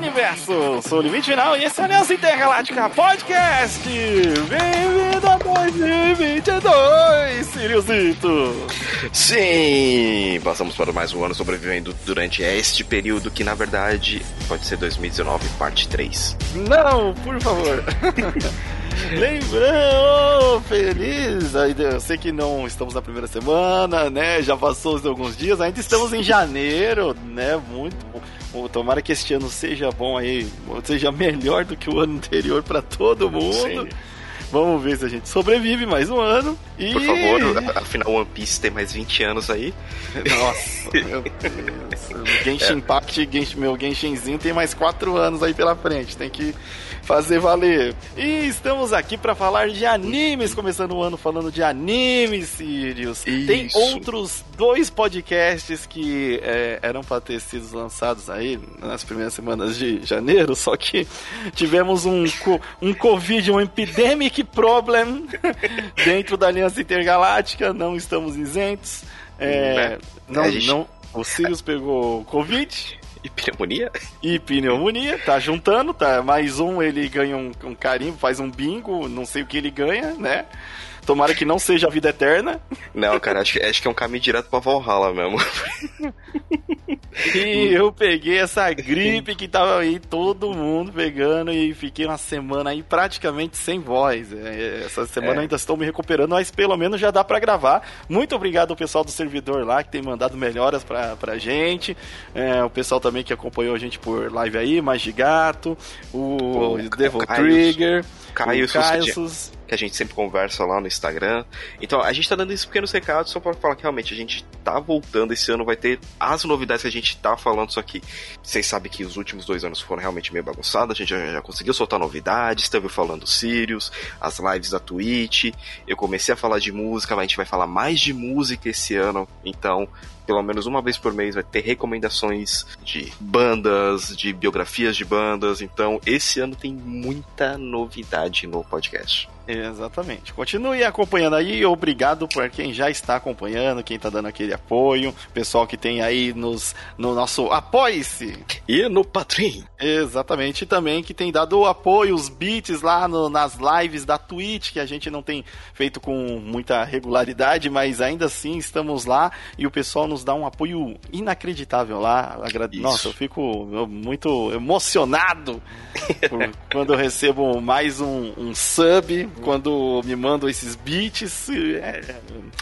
Universo. Sou o Limite Final e esse é a Aliança Intergaláctica Podcast. Bem-vindo a 2022, Siriusito. Sim, passamos para mais um ano sobrevivendo durante este período que na verdade pode ser 2019, parte 3. Não, por favor. Lembrando, feliz! Eu sei que não estamos na primeira semana, né? Já passou alguns dias, ainda estamos em janeiro, né? Muito bom. Tomara que este ano seja bom aí, seja melhor do que o ano anterior para todo mundo. Sim. Vamos ver se a gente sobrevive mais um ano. E... Por favor, afinal One Piece tem mais 20 anos aí. Nossa, meu Deus. Genshin é. Impact, Genshin, meu Genshinzinho tem mais 4 anos aí pela frente. Tem que fazer valer. E estamos aqui para falar de animes, começando o ano falando de animes, Sirius. Isso. Tem outros dois podcasts que é, eram para ter sido lançados aí nas primeiras semanas de janeiro, só que tivemos um, um Covid, um epidemic problem dentro da Aliança Intergaláctica, não estamos isentos. É, hum, não, gente... não, o Sirius pegou Covid. E pneumonia? E pneumonia, tá juntando, tá? Mais um, ele ganha um, um carimbo, faz um bingo, não sei o que ele ganha, né? Tomara que não seja a vida eterna. Não, cara, acho, acho que é um caminho direto pra Valhalla mesmo. E eu peguei essa gripe que tava aí todo mundo pegando e fiquei uma semana aí praticamente sem voz. É, essa semana é. ainda estou me recuperando, mas pelo menos já dá para gravar. Muito obrigado ao pessoal do servidor lá que tem mandado melhoras pra, pra gente. É, o pessoal também que acompanhou a gente por live aí, Magigato, o, o Devil Trigger. Caio, Caio que a gente sempre conversa lá no Instagram. Então, a gente tá dando esses pequenos recados só para falar que realmente a gente tá voltando esse ano, vai ter as novidades que a gente tá falando, só que vocês sabem que os últimos dois anos foram realmente meio bagunçados, a gente já, já conseguiu soltar novidades, esteve falando Sirius, as lives da Twitch, eu comecei a falar de música, a gente vai falar mais de música esse ano, então pelo menos uma vez por mês vai ter recomendações de bandas, de biografias de bandas. Então, esse ano tem muita novidade no podcast. Exatamente. Continue acompanhando aí. Obrigado por quem já está acompanhando, quem está dando aquele apoio. Pessoal que tem aí nos, no nosso Apoie-se. E no Patreon. Exatamente. E também que tem dado apoio, os beats lá no, nas lives da Twitch, que a gente não tem feito com muita regularidade, mas ainda assim estamos lá e o pessoal nos dá um apoio inacreditável lá. Nossa, eu fico muito emocionado quando eu recebo mais um, um sub quando me mandam esses beats. É,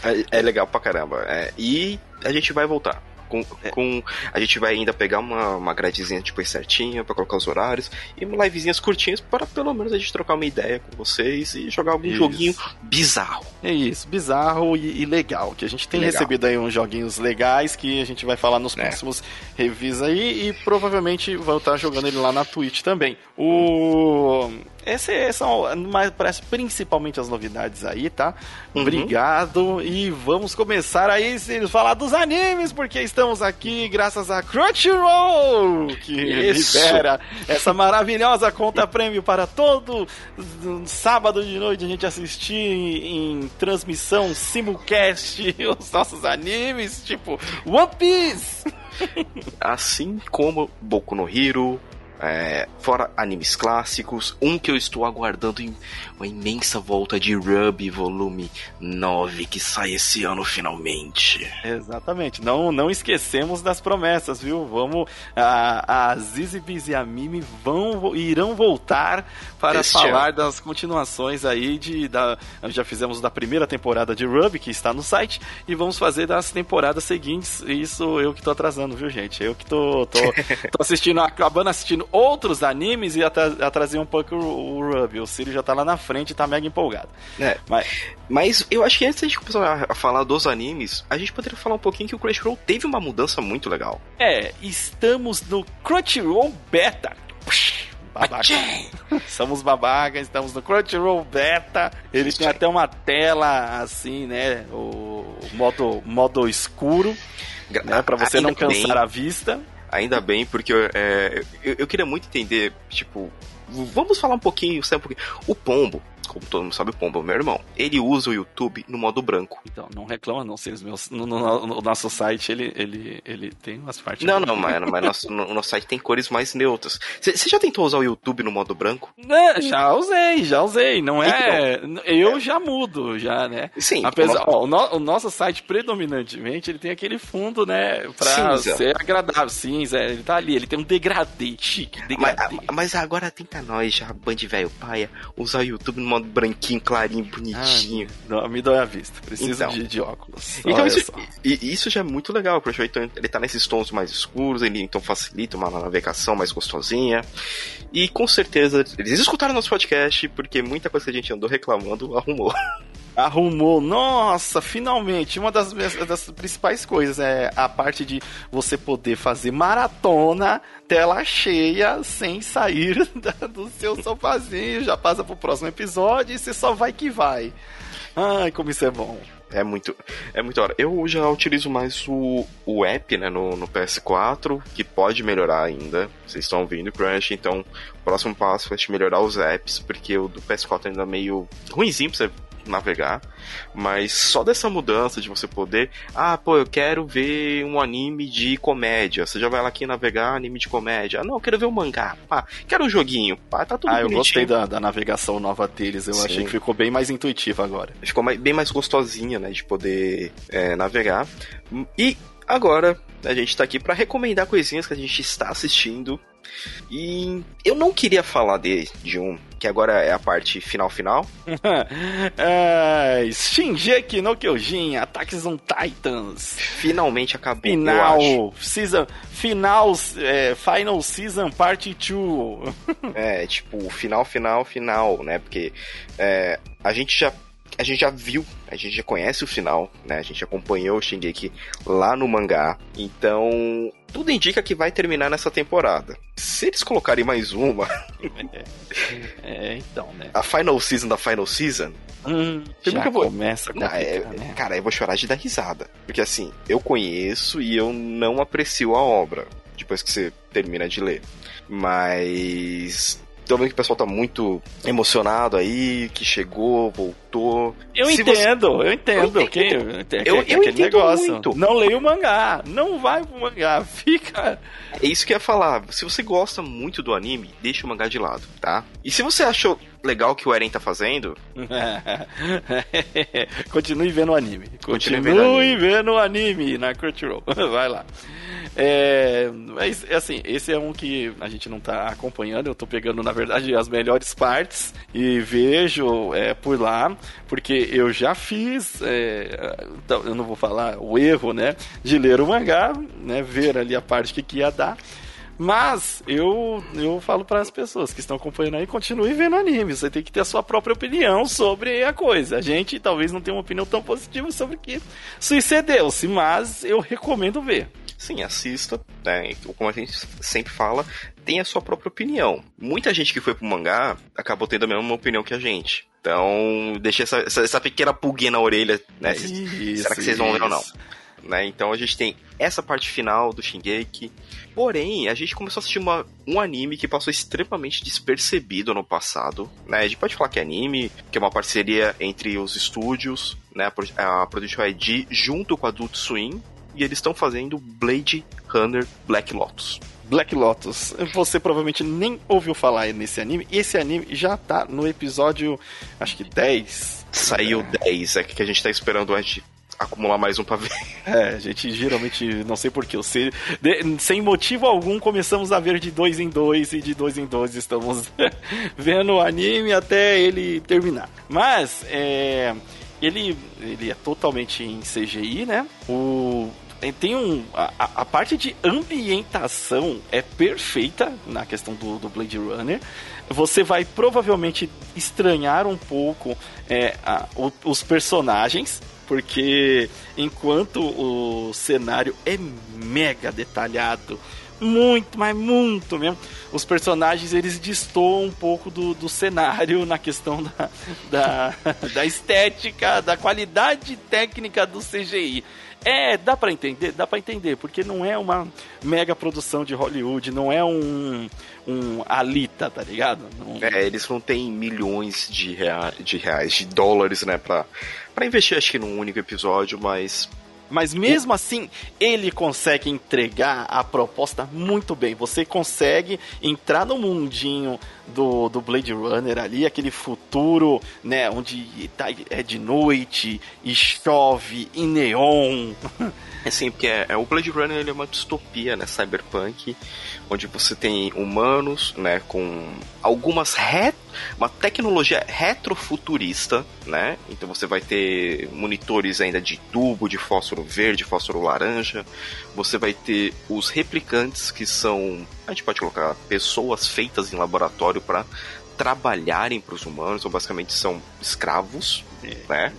é, é legal pra caramba. É, e a gente vai voltar. Com, é. com, a gente vai ainda pegar uma, uma gradezinha tipo certinha para colocar os horários e livezinhas curtinhas para pelo menos a gente trocar uma ideia com vocês e jogar algum isso. joguinho bizarro. É isso, bizarro e, e legal. Que a gente tem legal. recebido aí uns joguinhos legais que a gente vai falar nos é. próximos reviews aí e provavelmente vou estar jogando ele lá na Twitch também. O essas são parece principalmente as novidades aí, tá? Uhum. Obrigado e vamos começar aí a falar dos animes, porque estamos aqui graças a Crunchyroll, que Isso. libera essa maravilhosa conta prêmio para todo sábado de noite a gente assistir em, em transmissão simulcast os nossos animes, tipo One Piece. Assim como Boku no Hero, é, fora animes clássicos, um que eu estou aguardando em uma imensa volta de Ruby Volume 9, que sai esse ano finalmente. Exatamente, não, não esquecemos das promessas, viu? Vamos, a, a Zizibis e a Mimi vão, irão voltar para este falar ano. das continuações aí de, da, já fizemos da primeira temporada de Ruby, que está no site, e vamos fazer das temporadas seguintes, isso eu que tô atrasando, viu gente? Eu que tô, tô, tô assistindo, acabando assistindo outros animes e atrasei um pouco o, o Ruby. O Siri já tá lá na frente e tá mega empolgado. É, mas... mas eu acho que antes de a gente começar a falar dos animes, a gente poderia falar um pouquinho que o Crunchyroll teve uma mudança muito legal. É, estamos no Crunchyroll Beta. Babaca. Somos babacas, estamos no Crunchyroll Beta. Ele tem até uma tela assim, né? O modo, modo escuro, né? Pra você não cansar bem. a vista. Ainda bem, porque é, eu, eu, queria muito entender, tipo, vamos falar um pouquinho, sabe, um pouquinho. O Pombo, como todo mundo sabe, o Pombo é meu irmão. Ele usa o YouTube no modo branco. Então, não reclama não, se os meus, no, no, no, nosso site ele, ele, ele tem umas partes... Não, não, mano, mas nosso, no, nosso site tem cores mais neutras. Você já tentou usar o YouTube no modo branco? É, já usei, já usei. Não é... Então, eu é. já mudo, já, né? Sim. Apesar, ó, o, no, o, nosso site, predominantemente, ele tem aquele fundo, né, pra cinza. ser agradável. Cinza, ele tá ali, ele tem um degradê chique, degradê. Mas, mas agora tenta nós já, band velho paia, usar o YouTube no modo branquinho, clarinho, bonitinho. Ah, não, me dói a vista. Preciso então, de, de, óculos. Então isso, isso, já é muito legal, porque então, ele tá nesses tons mais escuros, ele então facilita uma navegação mais gostosinha. E com certeza eles escutaram nosso podcast, porque muita coisa que a gente andou reclamando arrumou. Arrumou, nossa, finalmente. Uma das, das principais coisas é a parte de você poder fazer maratona, tela cheia, sem sair do seu sofazinho. Já passa pro próximo episódio e você só vai que vai. Ai, como isso é bom. É muito, é muito hora. Eu já utilizo mais o, o app, né, no, no PS4, que pode melhorar ainda. Vocês estão ouvindo Crunch, então o próximo passo é melhorar os apps, porque o do PS4 ainda é meio ruimzinho pra você navegar, mas só dessa mudança de você poder, ah, pô, eu quero ver um anime de comédia. Você já vai lá aqui navegar anime de comédia. Ah, não, eu quero ver um mangá. Pá, quero um joguinho. Pá, tá tudo Ah, bonitinho. eu gostei da, da navegação nova deles. Eu Sim. achei que ficou bem mais intuitiva agora. Ficou mais, bem mais gostosinha, né, de poder é, navegar. E agora a gente tá aqui para recomendar coisinhas que a gente está assistindo. E eu não queria falar de, de um que agora é a parte final final. é, Shinjeki no Kyojin, Attacks on Titans. Finalmente acabou, Final, season, final, é, Final Season Part 2. é, tipo, final, final, final, né? Porque é, a gente já a gente já viu, a gente já conhece o final, né? A gente acompanhou o Shingeki lá no mangá. Então, tudo indica que vai terminar nessa temporada. Se eles colocarem mais uma. é, então, né? A final season da final season. Hum, já eu vou... começa a é, né? Cara, eu vou chorar de dar risada. Porque assim, eu conheço e eu não aprecio a obra depois que você termina de ler. Mas Tô vendo que o pessoal tá muito emocionado aí, que chegou, voltou. Eu Se entendo, você... eu entendo. Eu, que, eu, eu entendo negócio. muito. Não leia o mangá, não vai pro mangá, fica. É isso que eu ia falar. Se você gosta muito do anime, deixa o mangá de lado, tá? E se você achou legal que o Eren tá fazendo. Continue vendo o anime. Continue, Continue vendo o anime na Crunchyroll. Vai lá. É, mas, assim, esse é um que a gente não tá acompanhando. Eu tô pegando, na verdade, as melhores partes e vejo é, por lá, porque eu já fiz, é, então, eu não vou falar o erro, né, de ler o mangá, né, ver ali a parte que, que ia dar. Mas eu, eu falo para as pessoas que estão acompanhando aí, continue vendo anime. Você tem que ter a sua própria opinião sobre a coisa. A gente talvez não tenha uma opinião tão positiva sobre que sucedeu-se, mas eu recomendo ver. Sim, assista, né? Como a gente sempre fala, tem a sua própria opinião. Muita gente que foi pro mangá acabou tendo a mesma opinião que a gente. Então, deixei essa, essa, essa pequena pulguinha na orelha, né? Isso, Será que vocês vão ver ou não? Né? Então a gente tem essa parte final do Shingeki. Porém, a gente começou a assistir uma, um anime que passou extremamente despercebido no passado. Né? A gente pode falar que é anime, que é uma parceria entre os estúdios, né? a Production ID junto com a Adult Swim. E eles estão fazendo Blade Runner Black Lotus. Black Lotus. Você provavelmente nem ouviu falar nesse anime. Esse anime já tá no episódio, acho que 10. Saiu é. 10, é que a gente tá esperando a gente acumular mais um pra ver. É, a gente geralmente, não sei porquê, se, sem motivo algum começamos a ver de dois em dois e de dois em dois estamos vendo o anime até ele terminar. Mas, é, ele, ele é totalmente em CGI, né? O tem um. A, a, parte de ambientação é perfeita na questão do, do Blade Runner. Você vai provavelmente estranhar um pouco é, a, o, os personagens, porque enquanto o cenário é mega detalhado, muito, mas muito mesmo. Os personagens eles destoam um pouco do, do cenário na questão da, da, da estética, da qualidade técnica do CGI. É, dá para entender, dá para entender, porque não é uma mega produção de Hollywood, não é um, um Alita, tá ligado? É, eles não têm milhões de, rea de reais, de dólares, né, pra, pra investir, acho que num único episódio, mas mas mesmo assim, ele consegue entregar a proposta muito bem. Você consegue entrar no mundinho do, do Blade Runner ali, aquele futuro, né, onde tá, é de noite e chove e neon. É sim, porque é, é, o Blade Runner ele é uma distopia, né, cyberpunk, onde você tem humanos, né, com algumas re... uma tecnologia retrofuturista, né? Então você vai ter monitores ainda de tubo, de fósforo verde, fósforo laranja. Você vai ter os replicantes que são, a gente pode colocar pessoas feitas em laboratório para trabalharem para os humanos, ou basicamente são escravos, né?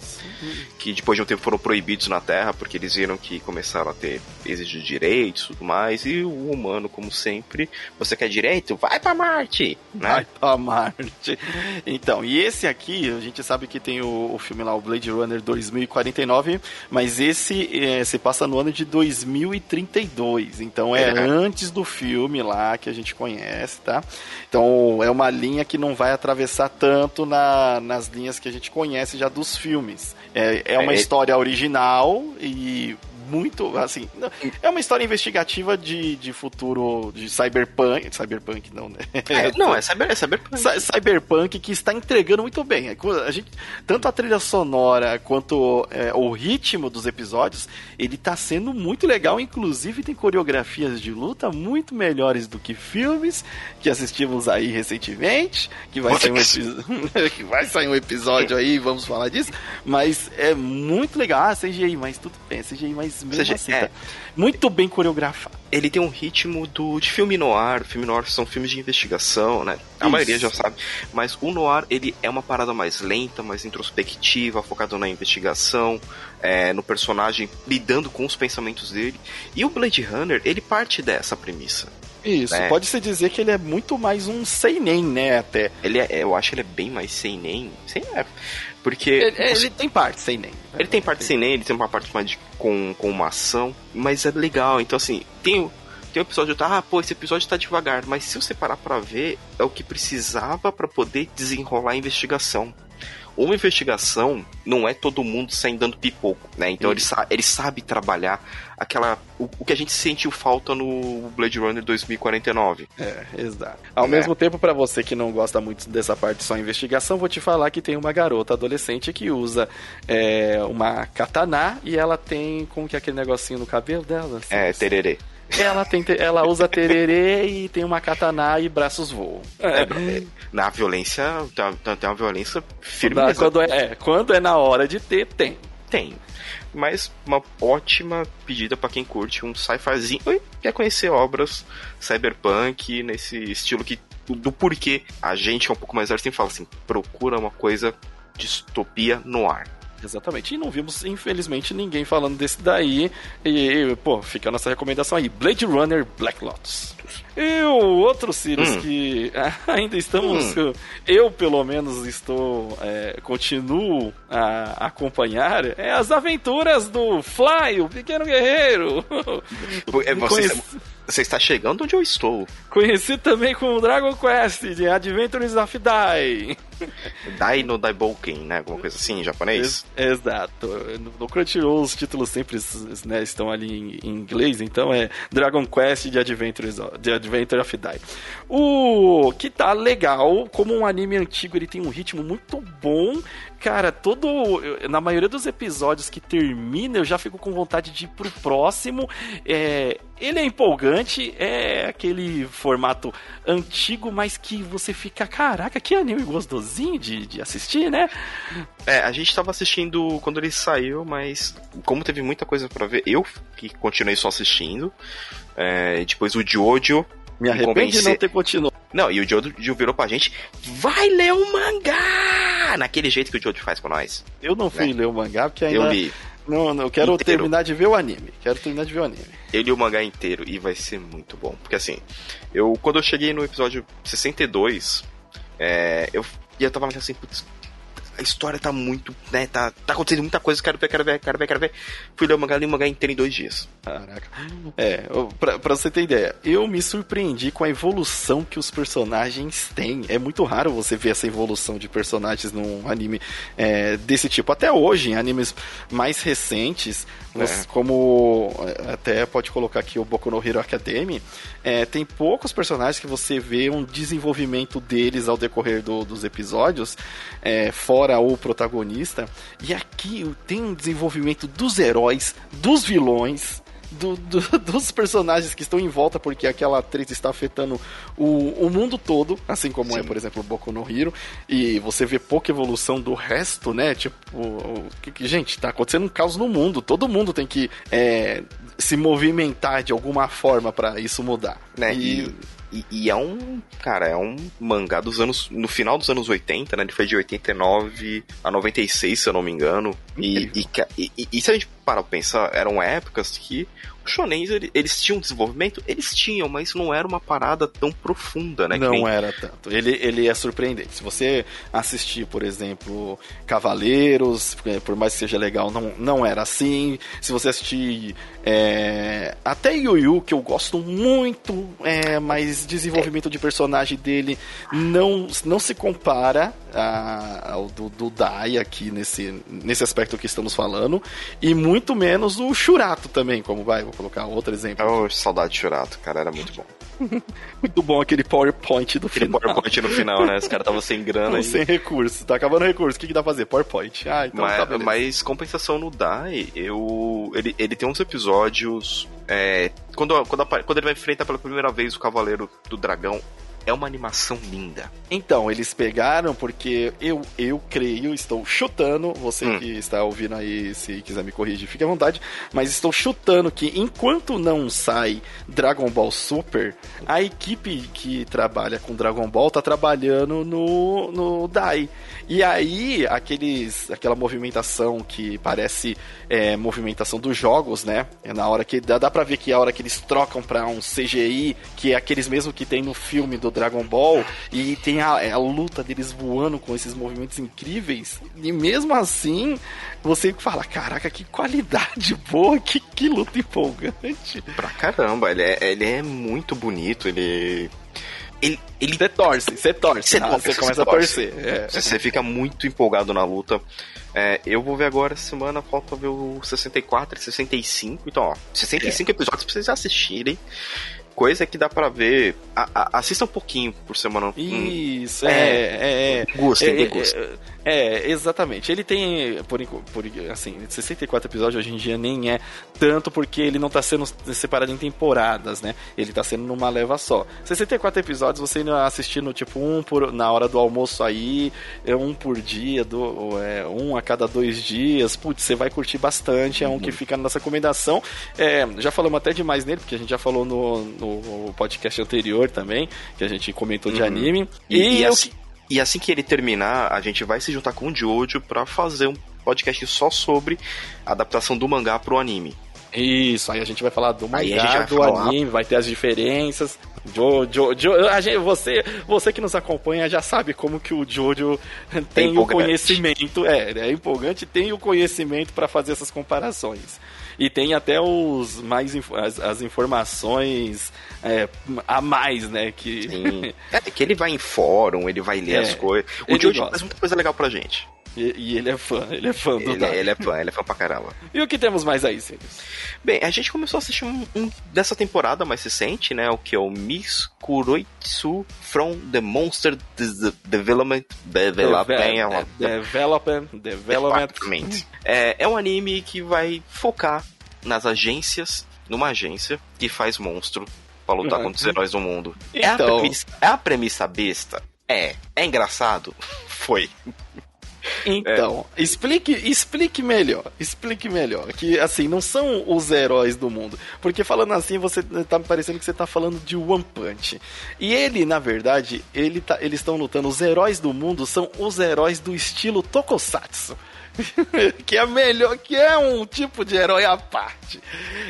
Que depois de um tempo foram proibidos na Terra porque eles viram que começaram a ter exigir direitos e tudo mais. E o humano, como sempre, você quer direito? Vai para Marte! Né? Vai para Marte! Então, e esse aqui, a gente sabe que tem o, o filme lá, o Blade Runner 2049, mas esse é, se passa no ano de 2032. Então é, é antes do filme lá que a gente conhece, tá? Então é uma linha que não vai atravessar tanto na, nas linhas que a gente conhece já dos filmes. É, é uma é, história original e muito, assim, é uma história investigativa de, de futuro de cyberpunk, cyberpunk não, né? É, não, é, cyber, é cyberpunk. Cyberpunk que está entregando muito bem. É, a gente, tanto a trilha sonora quanto é, o ritmo dos episódios, ele está sendo muito legal, inclusive tem coreografias de luta muito melhores do que filmes que assistimos aí recentemente, que vai sair um, que vai sair um episódio aí, vamos falar disso, mas é muito legal. Ah, CGI, mas tudo bem, CGI, mas mesmo seja, assim, é, tá muito bem coreografado. Ele tem um ritmo do, de filme noir. Filme noir são filmes de investigação, né? A Isso. maioria já sabe. Mas o noir, ele é uma parada mais lenta, mais introspectiva, focado na investigação, é, no personagem lidando com os pensamentos dele. E o Blade Runner, ele parte dessa premissa. Isso, né? pode-se dizer que ele é muito mais um seinen, né, até. Ele é, eu acho que ele é bem mais seinen. Sem é. Porque. Ele, você... ele tem parte sem nem. Ele tem parte sem nem, ele tem uma parte mais de, com, com uma ação, mas é legal. Então, assim, tem, tem um episódio, tá, ah, pô, esse episódio tá devagar, mas se você parar pra ver, é o que precisava para poder desenrolar a investigação uma investigação não é todo mundo saindo dando pipoco, né? Então ele, sa ele sabe trabalhar aquela. O, o, que a gente sentiu falta no Blade Runner 2049. É, exato. Ao é. mesmo tempo, para você que não gosta muito dessa parte só investigação, vou te falar que tem uma garota adolescente que usa é, uma katana e ela tem como que é aquele negocinho no cabelo dela? Assim, é, tererê. Ela, tem, ela usa tererê e tem uma katana e braços voam. É, é na violência, tem, tem uma violência firme. Quando é, é, quando é na hora de ter, tem. Tem. Mas uma ótima pedida para quem curte um sci-fizinho e quer conhecer obras cyberpunk nesse estilo que do porquê a gente é um pouco mais velho sempre fala assim, procura uma coisa distopia no ar. Exatamente. E não vimos, infelizmente, ninguém falando desse daí. E, pô, fica a nossa recomendação aí: Blade Runner Black Lotus. E o outro Sirius hum. que ainda estamos. Hum. Eu, pelo menos, estou. É, continuo a acompanhar é as aventuras do Fly, o pequeno guerreiro. É, você, você está chegando onde eu estou. Conhecido também como Dragon Quest de Adventures of Dai. Dai no Daibouken, né? Alguma coisa assim em japonês? exato. No Crunchyroll os títulos sempre né, estão ali em, inglês, então é Dragon Quest de Adventures de Adventure of Dai. O que tá legal, como um anime antigo, ele tem um ritmo muito bom cara, todo. Na maioria dos episódios que termina, eu já fico com vontade de ir pro próximo. É, ele é empolgante, é aquele formato antigo, mas que você fica, caraca, que anime gostosinho de, de assistir, né? É, a gente tava assistindo quando ele saiu, mas como teve muita coisa para ver, eu que continuei só assistindo. É, depois o Jojo. Me arrepende de não ter continuado. Não, e o Jojo virou pra gente, vai ler o mangá! Naquele jeito que o Jojo faz com nós. Eu não fui né? ler o mangá porque ainda... Eu li. Não, não, eu quero inteiro. terminar de ver o anime. Quero terminar de ver o anime. Ele e o mangá inteiro, e vai ser muito bom. Porque assim, eu quando eu cheguei no episódio 62, é, eu, eu tava assim, putz, a história tá muito, né, tá, tá acontecendo muita coisa, quero ver, quero ver, quero ver, quero ver. Fui ler o mangá, li o mangá inteiro em dois dias. Caraca. É, pra, pra você ter ideia, eu me surpreendi com a evolução que os personagens têm. É muito raro você ver essa evolução de personagens num anime é, desse tipo. Até hoje, em animes mais recentes, é. como é, até pode colocar aqui o Boku no Hero Academy, é, tem poucos personagens que você vê um desenvolvimento deles ao decorrer do, dos episódios, é, fora o protagonista. E aqui tem um desenvolvimento dos heróis, dos vilões, do, do, dos personagens que estão em volta, porque aquela atriz está afetando o, o mundo todo, assim como é, Sim. é, por exemplo, o Boku no Hero, e você vê pouca evolução do resto, né? Tipo, que, gente, tá acontecendo um caos no mundo, todo mundo tem que é, se movimentar de alguma forma para isso mudar. Né? E, e e, e, é um, cara, é um mangá dos anos, no final dos anos 80, né? Ele foi de 89 a 96, se eu não me engano. E, e, e, e se a gente parar pra pensar, eram épocas que os shonens, eles tinham desenvolvimento? Eles tinham, mas não era uma parada tão profunda, né? Não nem... era tanto. Ele, ele é surpreendente. Se você assistir, por exemplo, Cavaleiros, é, por mais que seja legal, não, não era assim. Se você assistir é, até Yu Yu, que eu gosto muito, é, mas desenvolvimento de personagem dele não, não se compara a, ao do, do Dai aqui nesse, nesse aspecto que estamos falando. E muito menos o Churato também, como vai, vou colocar outro exemplo. Oh, saudade de Churato, cara, era muito bom. muito bom aquele PowerPoint do aquele final. PowerPoint no final, né? Os caras estavam sem grana. Não, sem recurso, tá acabando o recurso. O que, que dá pra fazer? PowerPoint. Ah, então mas, tá mas compensação no Dai, eu. Ele, ele tem uns episódios. É, quando, quando, quando ele vai enfrentar pela primeira vez o Cavaleiro do Dragão, é uma animação linda. Então, eles pegaram porque eu, eu creio, estou chutando, você hum. que está ouvindo aí, se quiser me corrigir, fique à vontade, mas estou chutando que enquanto não sai Dragon Ball Super, a equipe que trabalha com Dragon Ball tá trabalhando no, no Dai. E aí, aqueles, aquela movimentação que parece é, movimentação dos jogos, né? É na hora que dá, dá pra ver que é a hora que eles trocam pra um CGI, que é aqueles mesmo que tem no filme do Dragon Ball, e tem a, a luta deles voando com esses movimentos incríveis, e mesmo assim, você fala, caraca, que qualidade boa, que, que luta empolgante. Pra caramba, ele é, ele é muito bonito, ele ele, ele você torce, você torce, você, ah, você começa a torcer. É. Você fica muito empolgado na luta. É, eu vou ver agora essa semana, falta ver o 64 e 65. Então, ó, 65 é. episódios pra vocês assistirem coisa que dá para ver. A, a, assista um pouquinho por semana. Isso, hum, é, é, é. Gosto, é, gosto. É, é, exatamente. Ele tem, por, por assim, 64 episódios hoje em dia nem é tanto porque ele não tá sendo separado em temporadas, né? Ele tá sendo numa leva só. 64 episódios você indo assistindo, tipo, um por, na hora do almoço aí, é um por dia, do, é, um a cada dois dias. Putz, você vai curtir bastante. É um que uhum. fica na nossa recomendação. É, já falamos até demais nele, porque a gente já falou no, no podcast anterior também, que a gente comentou de uhum. anime. E, e, e, assim, e assim que ele terminar, a gente vai se juntar com o Jojo para fazer um podcast só sobre a adaptação do mangá pro anime. Isso, aí a gente vai falar do mangá, do falar... anime, vai ter as diferenças. Jojo, jo, a gente, você, você que nos acompanha já sabe como que o Jojo tem é o conhecimento, é, é empolgante, tem o conhecimento para fazer essas comparações. E tem até os mais as, as informações é, a mais, né? Que... Sim. É que ele vai em fórum, ele vai ler é, as coisas. O Jojo faz muita coisa legal pra gente. E, e, ele é fã, ele é fã do ele, é, ele é fã, ele é fã pra caramba. E o que temos mais aí, Sirius? Bem, a gente começou a assistir um, um, dessa temporada mais recente, né? O que é o Miss Kuroitsu from the Monster Development Development Development Development é, é um anime que vai focar nas agências, numa agência que faz monstro pra lutar uhum. contra os heróis do mundo. Então... É, a então- premissa, é a premissa besta? É. É engraçado? Foi. Então, é. explique, explique melhor, explique melhor. Que assim, não são os heróis do mundo. Porque falando assim, você tá me parecendo que você tá falando de One Punch. E ele, na verdade, ele tá, eles estão lutando. Os heróis do mundo são os heróis do estilo Tokusatsu que é melhor, que é um tipo de herói à parte.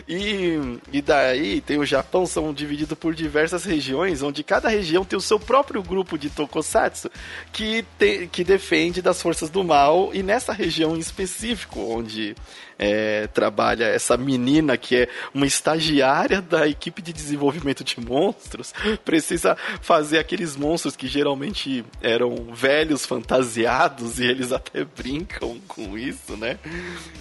E, e daí tem o Japão, são divididos por diversas regiões, onde cada região tem o seu próprio grupo de tokusatsu que, te, que defende das forças do mal. E nessa região em específico, onde é, trabalha essa menina que é uma estagiária da equipe de desenvolvimento de monstros, precisa fazer aqueles monstros que geralmente eram velhos fantasiados e eles até brincam com isso, né?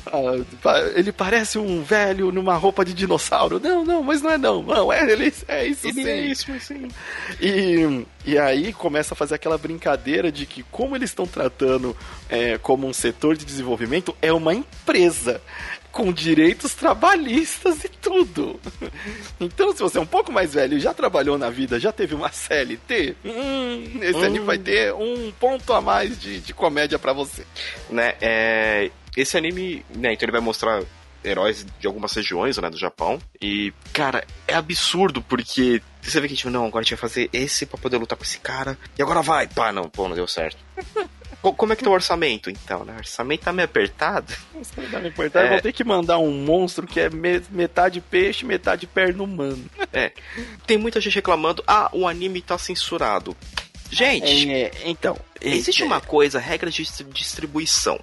Ah, ele parece um velho numa roupa de dinossauro. Não, não, mas não é não. Não, é, ele, é isso ele sim. É isso, sim. E, e aí começa a fazer aquela brincadeira de que como eles estão tratando é, como um setor de desenvolvimento, é uma empresa com direitos trabalhistas e tudo. Então, se você é um pouco mais velho já trabalhou na vida, já teve uma CLT, hum, esse hum. anime vai ter um ponto a mais de, de comédia para você. Né, é, esse anime, né, então ele vai mostrar heróis de algumas regiões, né, do Japão. E, cara, é absurdo porque você vê que, tipo, não, agora a gente vai fazer esse pra poder lutar com esse cara. E agora vai! Pá, não, pô, não deu certo. Como é que tá o orçamento, então, né? O orçamento tá meio apertado. Orçamento tá meio apertado. É... Vou ter que mandar um monstro que é metade peixe, metade perna humano. É. Tem muita gente reclamando, ah, o anime tá censurado. Gente, é, então, existe é, uma coisa, regra de distribuição.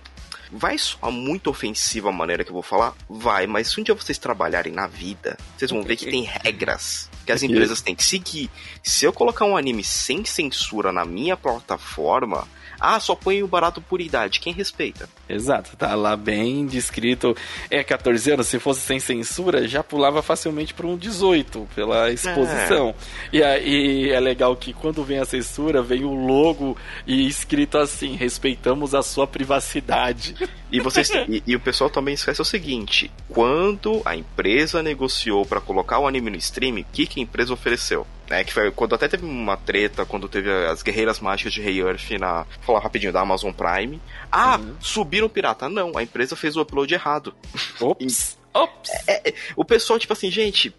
Vai soar muito ofensiva a maneira que eu vou falar? Vai, mas se um dia vocês trabalharem na vida, vocês vão ver que tem regras que as empresas têm que seguir. Se eu colocar um anime sem censura na minha plataforma, ah, só põe o barato por idade. Quem respeita? Exato, tá lá bem descrito. É 14 anos, se fosse sem censura, já pulava facilmente para um 18 pela exposição. É. E aí é legal que quando vem a censura, vem o logo e escrito assim: respeitamos a sua privacidade. E, vocês, e, e, o pessoal também esquece o seguinte: quando a empresa negociou para colocar o anime no stream, o que, que a empresa ofereceu? É, que foi quando até teve uma treta, quando teve as Guerreiras Mágicas de Rei Earth na. Vou falar rapidinho da Amazon Prime. Ah, uhum. subiram o pirata. Não, a empresa fez o upload errado. Ops! Ops! É, é, o pessoal, tipo assim, gente,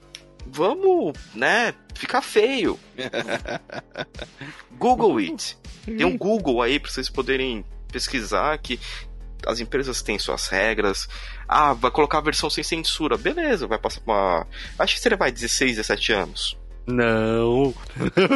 vamos, né, ficar feio. Google it. Tem um Google aí pra vocês poderem pesquisar que as empresas têm suas regras. Ah, vai colocar a versão sem censura. Beleza, vai passar pra. Acho que seria vai 16, 17 anos. Não.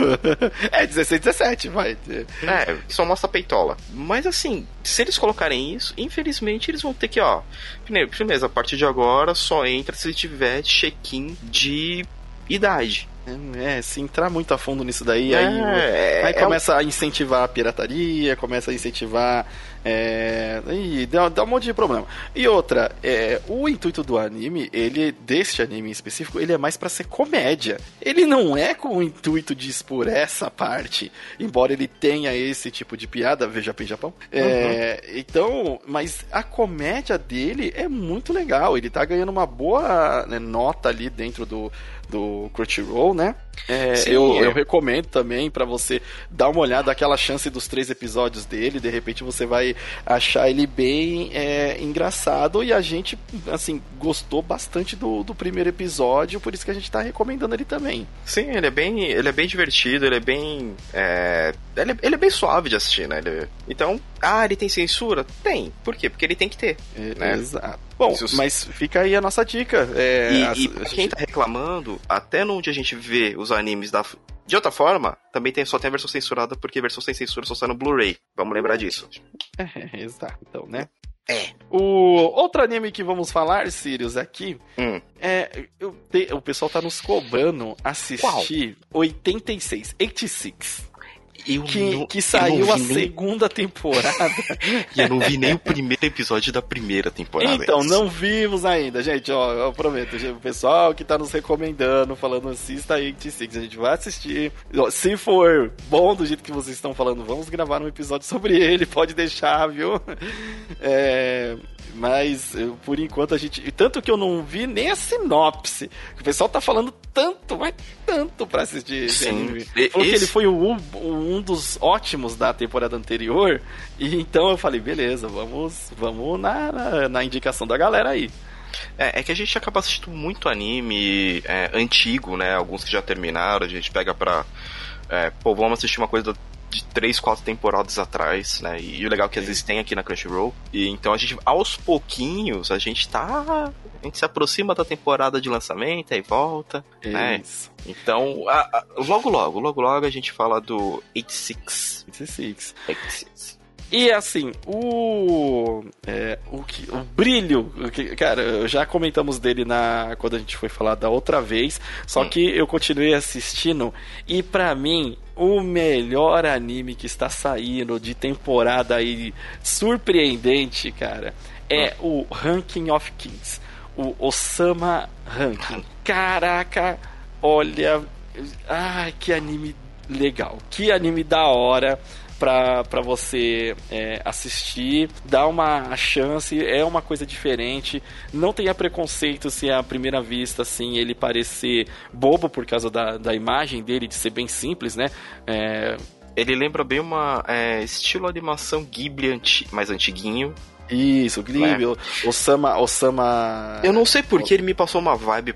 é 16, 17, vai. É, só mostra a peitola. Mas assim, se eles colocarem isso, infelizmente eles vão ter que, ó. Primeiro, a partir de agora só entra se tiver check-in de idade. É, se entrar muito a fundo nisso daí, é, aí, é, aí começa é a incentivar a pirataria, começa a incentivar é, e dá, dá um monte de problema. E outra, é, o intuito do anime, ele, deste anime em específico, ele é mais para ser comédia. Ele não é com o intuito de expor essa parte, embora ele tenha esse tipo de piada, veja em Japão. É, uhum. Então, mas a comédia dele é muito legal. Ele tá ganhando uma boa né, nota ali dentro do, do Crunchyroll, né? É, Sim, eu, é. eu recomendo também para você dar uma olhada, aquela chance dos três episódios dele. De repente você vai achar ele bem é, engraçado e a gente, assim, gostou bastante do, do primeiro episódio, por isso que a gente tá recomendando ele também. Sim, ele é bem, ele é bem divertido, ele é bem. É, ele, é, ele é bem suave de assistir, né? Ele, então, ah, ele tem censura? Tem. Por quê? Porque ele tem que ter. É, né? Exato. Bom, mas fica aí a nossa dica. É, e, e pra quem tá reclamando, até onde a gente vê os animes da. De outra forma, também tem, só tem a versão censurada, porque a versão sem censura só sai no Blu-ray. Vamos lembrar disso. É, exato, então, né? É. O outro anime que vamos falar, Sirius, aqui, hum. é. Eu, o pessoal tá nos cobrando assistir Qual? 86, 86. Eu que, não, que saiu a nem... segunda temporada. e eu não vi nem o primeiro episódio da primeira temporada. Então, não vimos ainda, gente. Ó, eu prometo, o pessoal que tá nos recomendando, falando assista aí a gente vai assistir. Se for bom do jeito que vocês estão falando, vamos gravar um episódio sobre ele, pode deixar, viu? É, mas por enquanto a gente. Tanto que eu não vi nem a sinopse. O pessoal tá falando tanto, mas tanto pra assistir Sim. esse Falou que ele foi um, um dos ótimos da temporada anterior. E então eu falei, beleza, vamos, vamos na, na, na indicação da galera aí. É, é, que a gente acaba assistindo muito anime é, antigo, né? Alguns que já terminaram, a gente pega pra. É, pô, vamos assistir uma coisa de três, quatro temporadas atrás, né? E, e o legal é que às vezes tem aqui na Crunchyroll. E então a gente, aos pouquinhos, a gente tá. A gente se aproxima da temporada de lançamento e volta. Né? Isso. Né? Então, a, a, logo, logo, logo, logo a gente fala do 86. 86. 86. E assim, o. É, o, que, o brilho. O que, cara, já comentamos dele na quando a gente foi falar da outra vez. Só hum. que eu continuei assistindo. E para mim, o melhor anime que está saindo de temporada aí surpreendente, cara, é hum. o Ranking of Kings. O Osama Ranking. Caraca, olha. Ai, que anime legal. Que anime da hora para você é, assistir, dá uma chance, é uma coisa diferente. Não tenha preconceito se à primeira vista assim ele parecer bobo por causa da, da imagem dele, de ser bem simples, né? É, ele lembra bem uma é, estilo animação Ghibli anti, mais antiguinho. Isso, Ghibli, é. Osama, Osama... Eu não sei porque ele me passou uma vibe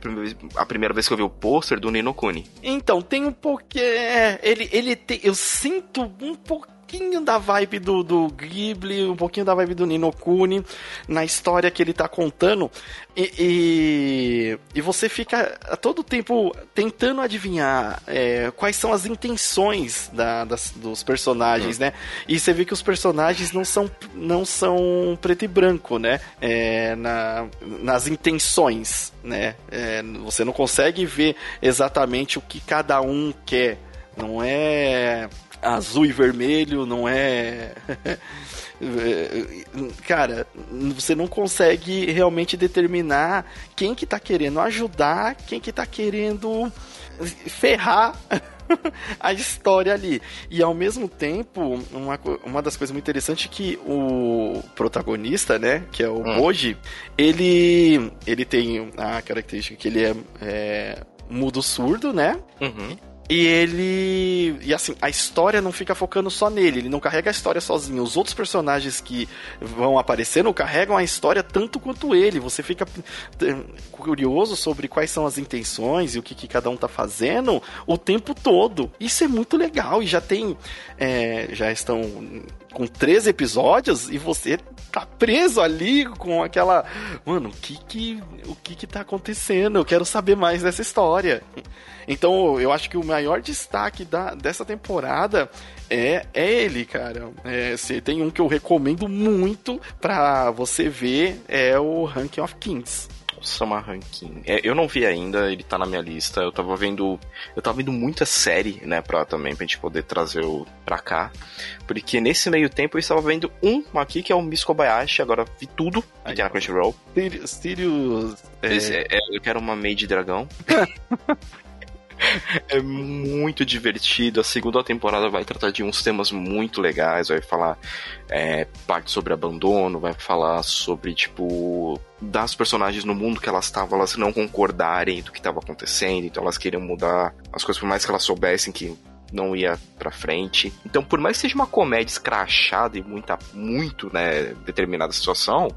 a primeira vez que eu vi o pôster do Ninokuni. Então, tem um pouquinho... É, ele, ele tem... Eu sinto um pouquinho pouquinho da vibe do, do Ghibli, um pouquinho da vibe do Nino Kuni na história que ele tá contando. E, e, e você fica a todo tempo tentando adivinhar é, quais são as intenções da, das, dos personagens, né? E você vê que os personagens não são, não são preto e branco, né? É, na, nas intenções, né? É, você não consegue ver exatamente o que cada um quer. Não é azul e vermelho, não é. Cara, você não consegue realmente determinar quem que tá querendo ajudar, quem que tá querendo ferrar a história ali. E ao mesmo tempo, uma, uma das coisas muito interessantes é que o protagonista, né, que é o hum. Boji, ele, ele tem a característica que ele é, é mudo surdo, né? Uhum. E ele. E assim, a história não fica focando só nele, ele não carrega a história sozinho. Os outros personagens que vão aparecendo carregam a história tanto quanto ele. Você fica eh, curioso sobre quais são as intenções e o que, que cada um tá fazendo o tempo todo. Isso é muito legal e já tem. É, já estão com três episódios e você tá preso ali com aquela. Mano, o que que, o que que tá acontecendo? Eu quero saber mais dessa história. Então, eu acho que o maior destaque da, dessa temporada é, é ele, cara. É, se tem um que eu recomendo muito pra você ver, é o Ranking of Kings. Summer Ranking. É, eu não vi ainda, ele tá na minha lista. Eu tava vendo. Eu tava vendo muita série, né, pra também, pra gente poder trazer o pra cá. Porque nesse meio tempo eu estava vendo um aqui, que é o Miss Kobayashi, agora vi tudo que tem na Crunchyroll. Sirius. É... É, eu quero uma Maid Dragão. é muito divertido. A segunda temporada vai tratar de uns temas muito legais. Vai falar é, parte sobre abandono, vai falar sobre, tipo, das personagens no mundo que elas estavam, elas não concordarem do que estava acontecendo, então elas queriam mudar as coisas, por mais que elas soubessem que não ia pra frente. Então, por mais que seja uma comédia escrachada e muita, muito, né, determinada situação,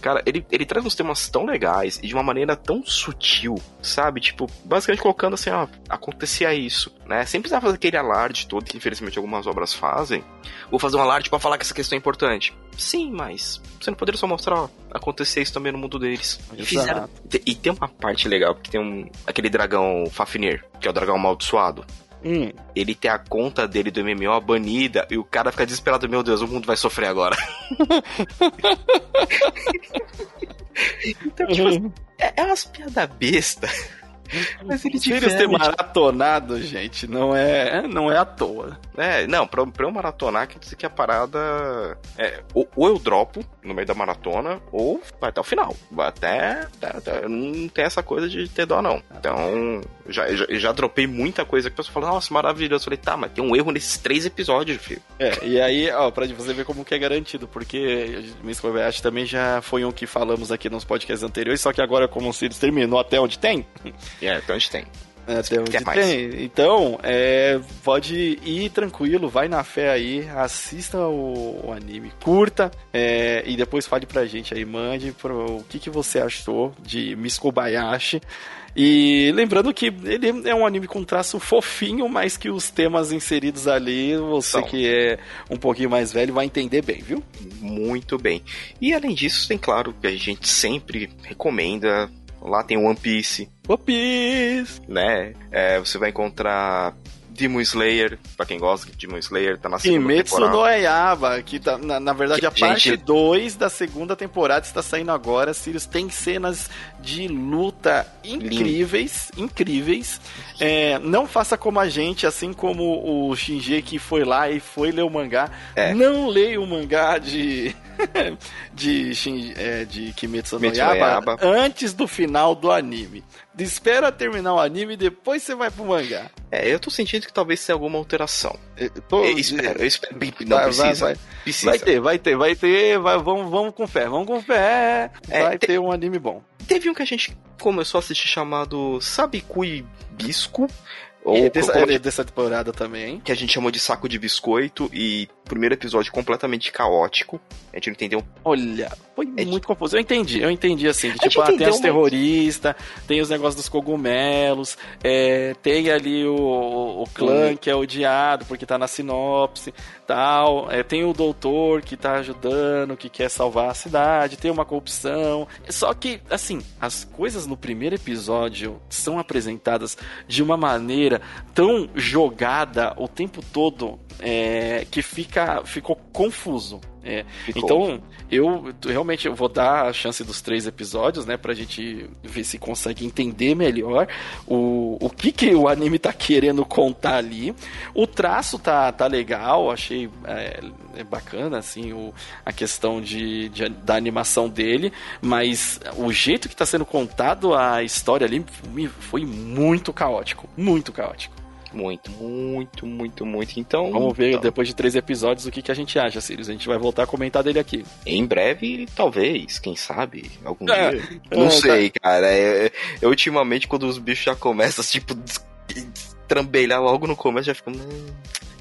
Cara, ele, ele traz uns temas tão legais e de uma maneira tão sutil, sabe? Tipo, basicamente colocando assim, ó, acontecia isso, né? Sem precisar fazer aquele alarde todo que infelizmente algumas obras fazem. Vou fazer um alarde para falar que essa questão é importante. Sim, mas você não poderia só mostrar, ó, acontecer isso também no mundo deles. E, fizeram... e tem uma parte legal, porque tem um aquele dragão Fafnir, que é o dragão amaldiçoado. Hum. Ele tem a conta dele do MMO banida e o cara fica desesperado, meu Deus, o mundo vai sofrer agora. então, tipo, é, é umas piadas besta. Mas ele Filhos ter maratonado, gente, não é, não é à toa. É, não, pra, pra eu maratonar, quer dizer que a parada. É, ou, ou, eu dropo no meio da maratona, ou vai até o final. Vai até. até, até não tem essa coisa de ter dó, não. Então, já, já, já dropei muita coisa que a pessoa fala, nossa, maravilhoso. Eu falei, tá, mas tem um erro nesses três episódios, filho. É, e aí, ó, pra você ver como que é garantido, porque Miss Kobayashi também já foi um que falamos aqui nos podcasts anteriores, só que agora, como o Sirius terminou até onde tem. É, então a gente tem. Até onde tem. Então, é, pode ir tranquilo, vai na fé aí, assista o, o anime, curta é, e depois fale pra gente aí, mande pro, o que, que você achou de Miss Kobayashi. E lembrando que ele é um anime com traço fofinho, mas que os temas inseridos ali, você então, que é um pouquinho mais velho vai entender bem, viu? Muito bem. E além disso, tem claro que a gente sempre recomenda Lá tem One Piece. One Piece! Né? É, você vai encontrar Demon Slayer, pra quem gosta de Demon Slayer, tá na segunda Kimetsu temporada. no Yaiba, que tá, na, na verdade a parte 2 da segunda temporada está saindo agora. Sirius tem cenas de luta incríveis, Lindo. incríveis. É, não faça como a gente, assim como o Shinji que foi lá e foi ler o mangá. É. Não leia o mangá de... de, Shin, é, de Kimetsu no Yaiba antes do final do anime. Espera terminar o anime e depois você vai pro mangá. É, eu tô sentindo que talvez tenha alguma alteração. Eu, tô, eu espero, eu espero. Não vai, precisa, vai, vai. precisa. Vai ter, vai ter, vai ter. Vai, vamos, vamos com fé, vamos com fé. É, vai te... ter um anime bom. Teve um que a gente começou a assistir chamado Sabikui Bisco. Ou é dessa, é dessa temporada também. Que a gente chamou de saco de biscoito e primeiro episódio completamente caótico. A gente não entendeu. Olha, foi é muito confuso. Eu entendi, eu entendi assim. Que, tipo, ah, tem os terroristas, tem os negócios dos cogumelos, é, tem ali o, o clã que é odiado porque tá na sinopse, tal. É, tem o doutor que tá ajudando, que quer salvar a cidade, tem uma corrupção. Só que, assim, as coisas no primeiro episódio são apresentadas de uma maneira tão jogada o tempo todo é, que fica, ficou confuso. É. Então, eu realmente eu vou dar a chance dos três episódios, né, pra gente ver se consegue entender melhor o, o que, que o anime tá querendo contar ali. O traço tá, tá legal, achei é, é bacana, assim, o, a questão de, de, da animação dele, mas o jeito que tá sendo contado a história ali foi muito caótico, muito caótico. Muito, muito, muito, muito. Então. Vamos ver então... depois de três episódios o que, que a gente acha, Sirius. A gente vai voltar a comentar dele aqui. Em breve, talvez, quem sabe, algum é, dia. Não é, sei, tá... cara. É, é, ultimamente, quando os bichos já começam, tipo, trambelhar logo no começo, já fica. Hum,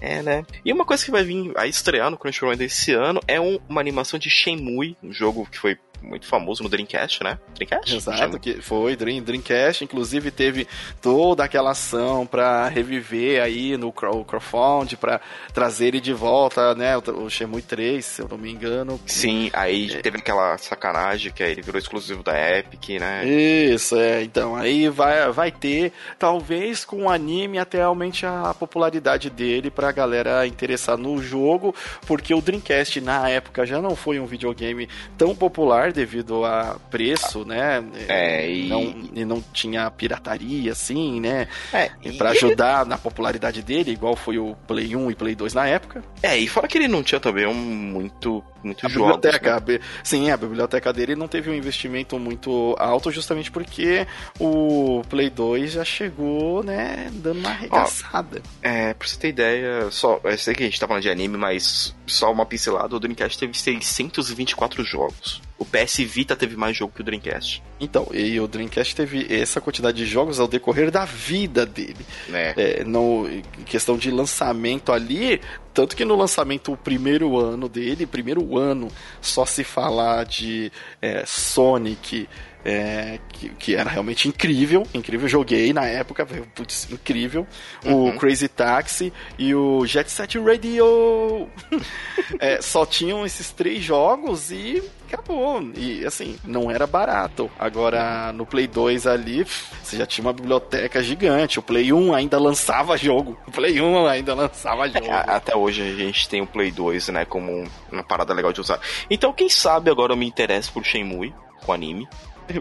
é, né? E uma coisa que vai vir a estrear no Crunchyroll ainda esse ano é um, uma animação de Shenmue, um jogo que foi muito famoso no Dreamcast, né? Dreamcast? Exato, que foi Dream, Dreamcast, inclusive teve toda aquela ação para reviver aí no crowdfund, para trazer ele de volta, né? O, Shenmue 3, se eu não me engano. Sim, aí é. teve aquela sacanagem que aí ele virou exclusivo da Epic, né? Isso, é. Então, aí vai, vai ter, talvez com o anime até aumente a popularidade dele pra galera interessar no jogo, porque o Dreamcast na época já não foi um videogame tão popular devido a preço, né? É, e não, e não tinha pirataria, assim, né? É, e para ajudar ele... na popularidade dele, igual foi o Play 1 e Play 2 na época. É, e fora que ele não tinha também um muito muito a. Biblioteca, né? Sim, a biblioteca dele não teve um investimento muito alto, justamente porque o Play 2 já chegou, né, dando uma arregaçada. Ó, é, pra você ter ideia, só, eu sei que a gente tá falando de anime, mas só uma pincelada, o Dreamcast teve 624 jogos. O PS Vita teve mais jogo que o Dreamcast. Então, e o Dreamcast teve essa quantidade de jogos ao decorrer da vida dele. É. É, no, em questão de lançamento ali, tanto que no lançamento, o primeiro ano dele, primeiro ano, só se falar de é, Sonic, é, que, que, era realmente incrível, incrível. Joguei na época, putz, incrível. Uhum. O Crazy Taxi e o Jet Set Radio. é, só tinham esses três jogos e acabou. E assim, não era barato. Agora no Play 2 ali, você já tinha uma biblioteca gigante. O Play 1 ainda lançava jogo. O Play 1 ainda lançava é, jogo. É, até hoje a gente tem o Play 2, né, como uma parada legal de usar. Então, quem sabe agora eu me interesso por Shenmue, o anime.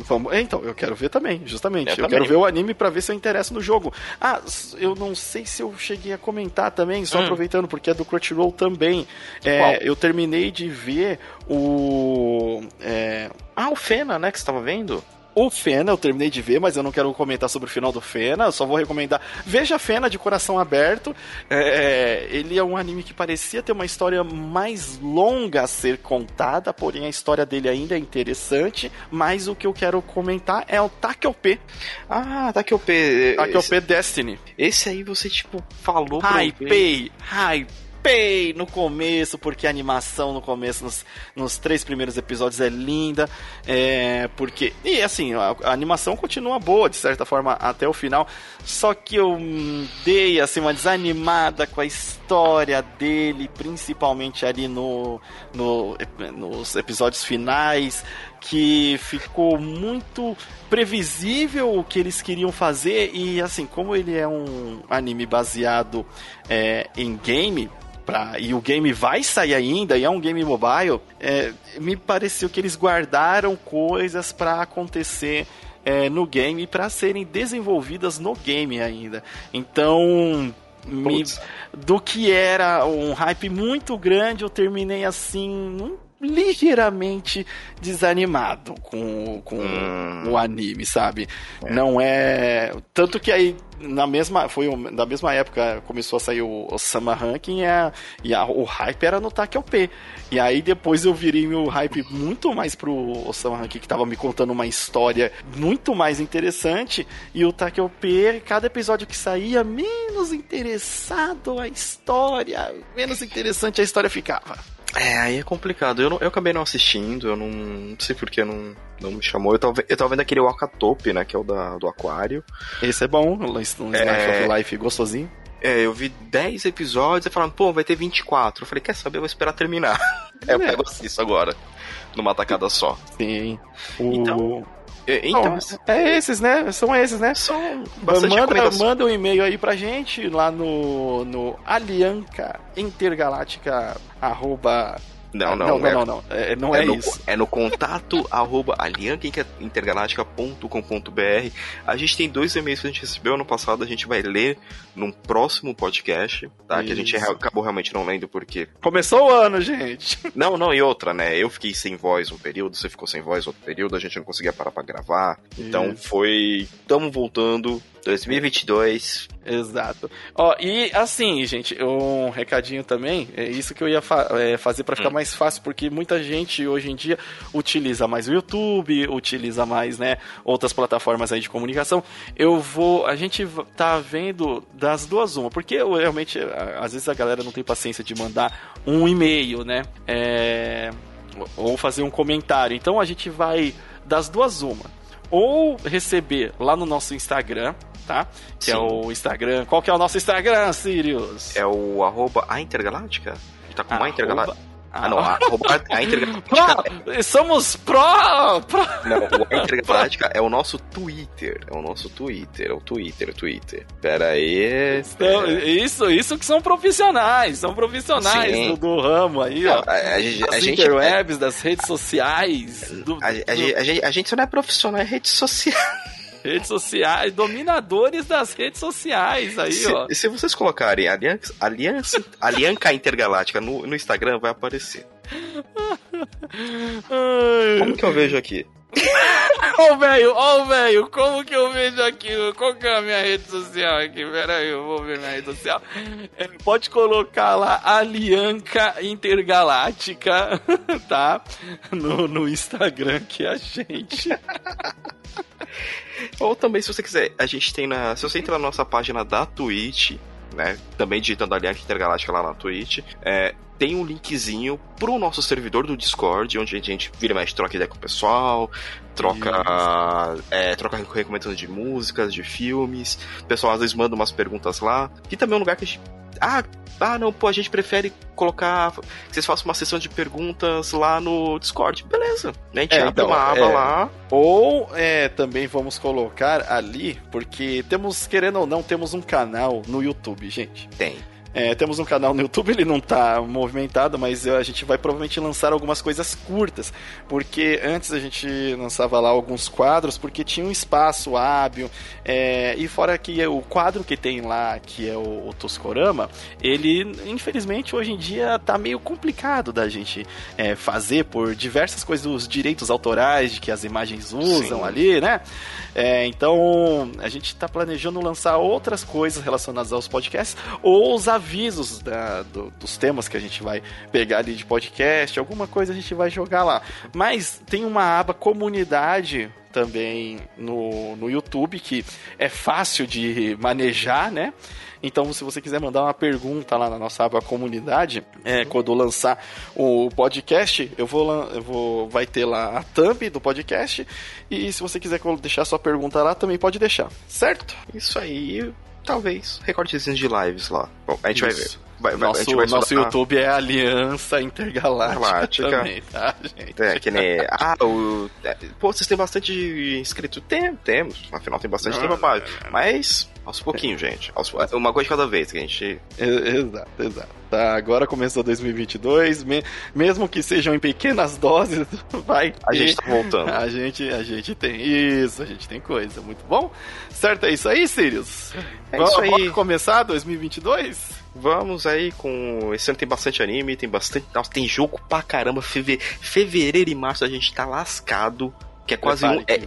Vamos, é, então, eu quero ver também, justamente. Eu, eu também. quero ver o anime para ver se eu interesso no jogo. Ah, eu não sei se eu cheguei a comentar também, só hum. aproveitando, porque é do Crunchyroll também. É, eu terminei de ver o. É... Ah, o Fena, né, que você tava vendo? O Fena, eu terminei de ver, mas eu não quero comentar sobre o final do Fena, eu só vou recomendar. Veja Fena de coração aberto. É, ele é um anime que parecia ter uma história mais longa a ser contada, porém a história dele ainda é interessante. Mas o que eu quero comentar é o Takeope. Ah, Takeope. Takeope esse... Destiny. Esse aí você, tipo, falou Hypei, hypei hypei no começo, porque a animação no começo, nos, nos três primeiros episódios, é linda. É, porque. E assim, a, a, animação continua boa, de certa forma, até o final. Só que eu dei assim, uma desanimada com a história dele, principalmente ali no, no, nos episódios finais que ficou muito previsível o que eles queriam fazer e assim como ele é um anime baseado é, em game Pra, e o game vai sair ainda, e é um game mobile, é, me pareceu que eles guardaram coisas para acontecer é, no game para serem desenvolvidas no game ainda. Então, me, do que era um hype muito grande, eu terminei assim ligeiramente desanimado com, com hum. o anime, sabe? É. Não é. Tanto que aí, na mesma. Foi na mesma época começou a sair o, o Sama Ranking e, a, e a, o hype era no P E aí depois eu virei meu hype muito mais pro Osama Ranking, que tava me contando uma história muito mais interessante. E o P cada episódio que saía, menos interessado a história, menos interessante a história ficava. É, aí é complicado. Eu, não, eu acabei não assistindo, eu não, não sei porque não, não me chamou. Eu tava, eu tava vendo aquele Wakatope, né, que é o da, do Aquário. Esse é bom, um Smash é... of Life gostosinho. É, eu vi 10 episódios e falaram, pô, vai ter 24. Eu falei, quer saber, eu vou esperar terminar. É, eu pego isso agora, numa tacada só. Sim. O... Então, então, é esses, né? São esses, né? São manda, manda um e-mail aí pra gente lá no, no alianca intergaláctica arroba não, não, não, é, não, não, é, não é, é no, isso. É no contato arroba. A gente tem dois e-mails que a gente recebeu ano passado, a gente vai ler num próximo podcast, tá? Isso. Que a gente acabou realmente não lendo porque. Começou o ano, gente! Não, não, e outra, né? Eu fiquei sem voz um período, você ficou sem voz outro período, a gente não conseguia parar pra gravar. Então Isso. foi. Tamo voltando 2022. Exato. Ó, e assim, gente, um recadinho também, é isso que eu ia fa é, fazer para ficar hum. mais fácil, porque muita gente hoje em dia utiliza mais o YouTube, utiliza mais, né, outras plataformas aí de comunicação. Eu vou, a gente tá vendo das duas uma, porque eu, realmente, às vezes a galera não tem paciência de mandar um e-mail, né, é, ou fazer um comentário. Então a gente vai das duas uma ou receber lá no nosso Instagram, tá? Que é Sim. é o Instagram. Qual que é o nosso Instagram, Sirius? É o arroba a Intergaláctica? Tá com a Intergaláctica? Ah, não, a, a Intergaláctica. É... Somos pró! pró. Não, a Intergaláctica é o nosso Twitter. É o nosso Twitter. É o Twitter, Twitter. Pera aí. Então, isso, isso que são profissionais. São profissionais do, do, ramo aí, ó. A, a, a, a gente, interwebs, é... das redes sociais. Do, a, do... gente, a gente só não é profissional, é rede social. Redes sociais, dominadores das redes sociais aí, se, ó. Se vocês colocarem Aliança, Aliança, Alianca Intergaláctica no, no Instagram, vai aparecer. Como que eu vejo aqui? Ô, velho, ô, velho, como que eu vejo aqui? Qual que é a minha rede social aqui? Pera aí, eu vou ver minha rede social. É, pode colocar lá Alianca Intergaláctica, tá? No, no Instagram que é a gente. Ou também, se você quiser, a gente tem na. Se você entrar na nossa página da Twitch, né? Também digitando Aliança Intergaláctica lá na Twitch, é, tem um linkzinho pro nosso servidor do Discord, onde a gente vira mais troca ideia com o pessoal, troca, é, troca recomendações de músicas, de filmes. O pessoal às vezes manda umas perguntas lá. E também é um lugar que a gente. Ah, ah, não, pô, a gente prefere colocar. Que vocês façam uma sessão de perguntas lá no Discord. Beleza. A gente é, abre então, uma aba é, lá. Ou é, também vamos colocar ali, porque temos, querendo ou não, temos um canal no YouTube, gente. Tem. É, temos um canal no YouTube, ele não tá movimentado, mas a gente vai provavelmente lançar algumas coisas curtas, porque antes a gente lançava lá alguns quadros, porque tinha um espaço hábil, é, e fora que o quadro que tem lá, que é o, o Toscorama, ele, infelizmente, hoje em dia tá meio complicado da gente é, fazer por diversas coisas dos direitos autorais de que as imagens usam Sim. ali, né? É, então, a gente está planejando lançar outras coisas relacionadas aos podcasts ou os avisos da, do, dos temas que a gente vai pegar ali de podcast, alguma coisa a gente vai jogar lá. Mas tem uma aba comunidade também no, no YouTube que é fácil de manejar, né? Então, se você quiser mandar uma pergunta lá na nossa aba comunidade, é, quando lançar o podcast, eu vou, eu vou, vai ter lá a thumb do podcast. E se você quiser deixar sua pergunta lá, também pode deixar, certo? Isso aí, talvez recortezinhos de lives lá. Bom, a gente Isso. vai ver. Vai, vai, nosso, nosso YouTube é Aliança Intergaláctica também, tá, gente? É, que nem... Ah, o... É, pô, vocês têm bastante inscrito? Tem, temos. Afinal, tem bastante tempo a Mas aos pouquinhos, gente. Aos, uma coisa de cada vez que a gente. Exato, exato. Tá, agora começou 2022, me, mesmo que sejam em pequenas doses, vai. Ter. A gente tá voltando. A gente, a gente tem isso, a gente tem coisa. Muito bom? Certo, é isso aí, Sirius? É Vamos, isso aí. Vamos começar 2022? Vamos aí com. Esse ano tem bastante anime, tem bastante. Nossa, tem jogo pra caramba. Feve... Fevereiro e março a gente tá lascado. Que é quase um, é,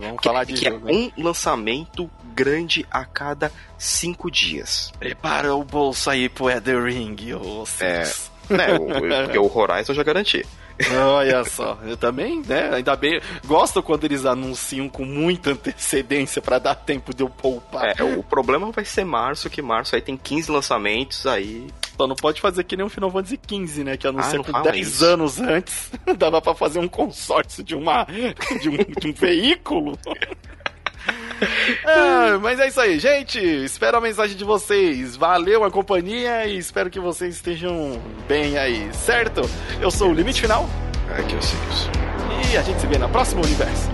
que, que é um lançamento grande a cada cinco dias. Prepara o bolso aí pro Elder Ring, ô É, né, o, porque o Horizon já garanti. Olha só, eu também, né? Ainda bem. Gosto quando eles anunciam com muita antecedência para dar tempo de eu poupar. É, o problema vai ser março, que março aí tem 15 lançamentos, aí. Só não pode fazer que nem o Final Fantasy XV, né? Que anuncia ah, com 10 isso. anos antes. Dava para fazer um consórcio de uma. de um, de um veículo. É, mas é isso aí, gente. Espero a mensagem de vocês. Valeu a companhia e espero que vocês estejam bem aí, certo? Eu sou o Limite Final. Aqui é o Sirius. E a gente se vê na próxima universo.